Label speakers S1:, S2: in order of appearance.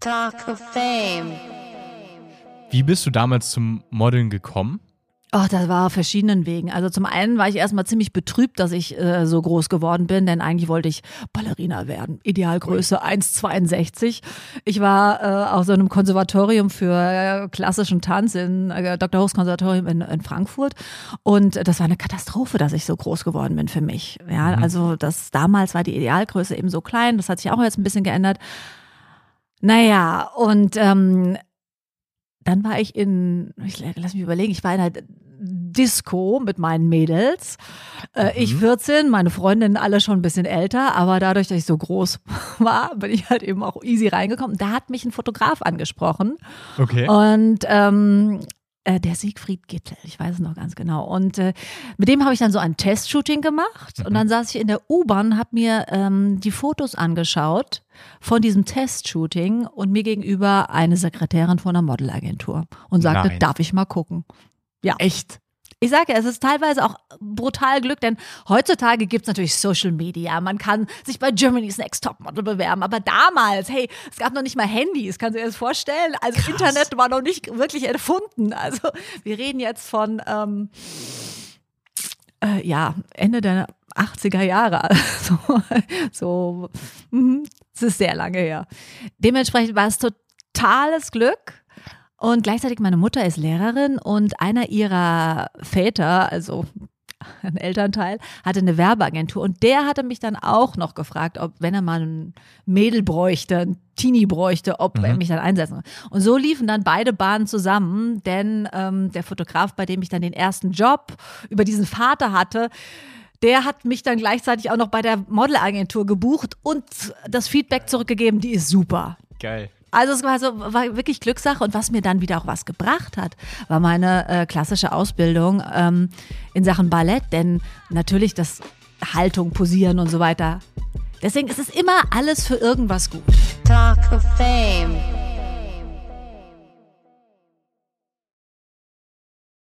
S1: Talk of Fame.
S2: Wie bist du damals zum Modeln gekommen?
S3: Oh, das war auf verschiedenen Wegen. Also zum einen war ich erstmal ziemlich betrübt, dass ich äh, so groß geworden bin, denn eigentlich wollte ich Ballerina werden. Idealgröße 1,62. Ich war äh, auf so einem Konservatorium für äh, klassischen Tanz in äh, Dr. Hochs Konservatorium in, in Frankfurt und das war eine Katastrophe, dass ich so groß geworden bin für mich. Ja,
S2: Mhm.
S3: also das damals war die Idealgröße eben so klein, das hat sich auch jetzt ein bisschen geändert. Naja, und ähm, dann war ich in, ich, lass mich überlegen, ich war in einer Disco mit meinen Mädels. Äh, Ich 14, meine Freundinnen alle schon ein bisschen älter, aber dadurch, dass ich so groß war, bin ich halt eben auch easy reingekommen. Da hat mich ein Fotograf angesprochen
S2: Okay.
S3: und ähm, äh, der Siegfried Gittel, ich weiß es noch ganz genau. Und äh, mit dem habe ich dann so ein Testshooting gemacht. Und dann saß ich in der U-Bahn, habe mir ähm, die Fotos angeschaut von diesem Testshooting und mir gegenüber eine Sekretärin von einer Modelagentur und sagte,
S2: Nein.
S3: darf ich mal gucken? Ja.
S2: Echt?
S3: Ich sage, ja, es ist teilweise auch brutal Glück, denn heutzutage gibt es natürlich Social Media. Man kann sich bei Germany's Next Topmodel bewerben. Aber damals, hey, es gab noch nicht mal Handys, kannst du dir das vorstellen? Also Internet war noch nicht wirklich erfunden. Also wir reden jetzt von, ähm, äh, ja, Ende der 80er Jahre. So, so mhm, es ist sehr lange her. Dementsprechend war es totales Glück. Und gleichzeitig meine Mutter ist Lehrerin und einer ihrer Väter, also ein Elternteil, hatte eine Werbeagentur und der hatte mich dann auch noch gefragt, ob, wenn er mal ein Mädel bräuchte, ein Teenie bräuchte, ob er mich dann einsetzen will. Und so liefen dann beide Bahnen zusammen, denn ähm, der Fotograf, bei dem ich dann den ersten Job über diesen Vater hatte, der hat mich dann gleichzeitig auch noch bei der Modelagentur gebucht und das Feedback zurückgegeben, die ist super.
S2: Geil.
S3: Also es war, so, war wirklich Glückssache und was mir dann wieder auch was gebracht hat, war meine äh, klassische Ausbildung ähm, in Sachen Ballett, denn natürlich das Haltung, Posieren und so weiter. Deswegen ist es immer alles für irgendwas gut.
S1: Talk of Fame.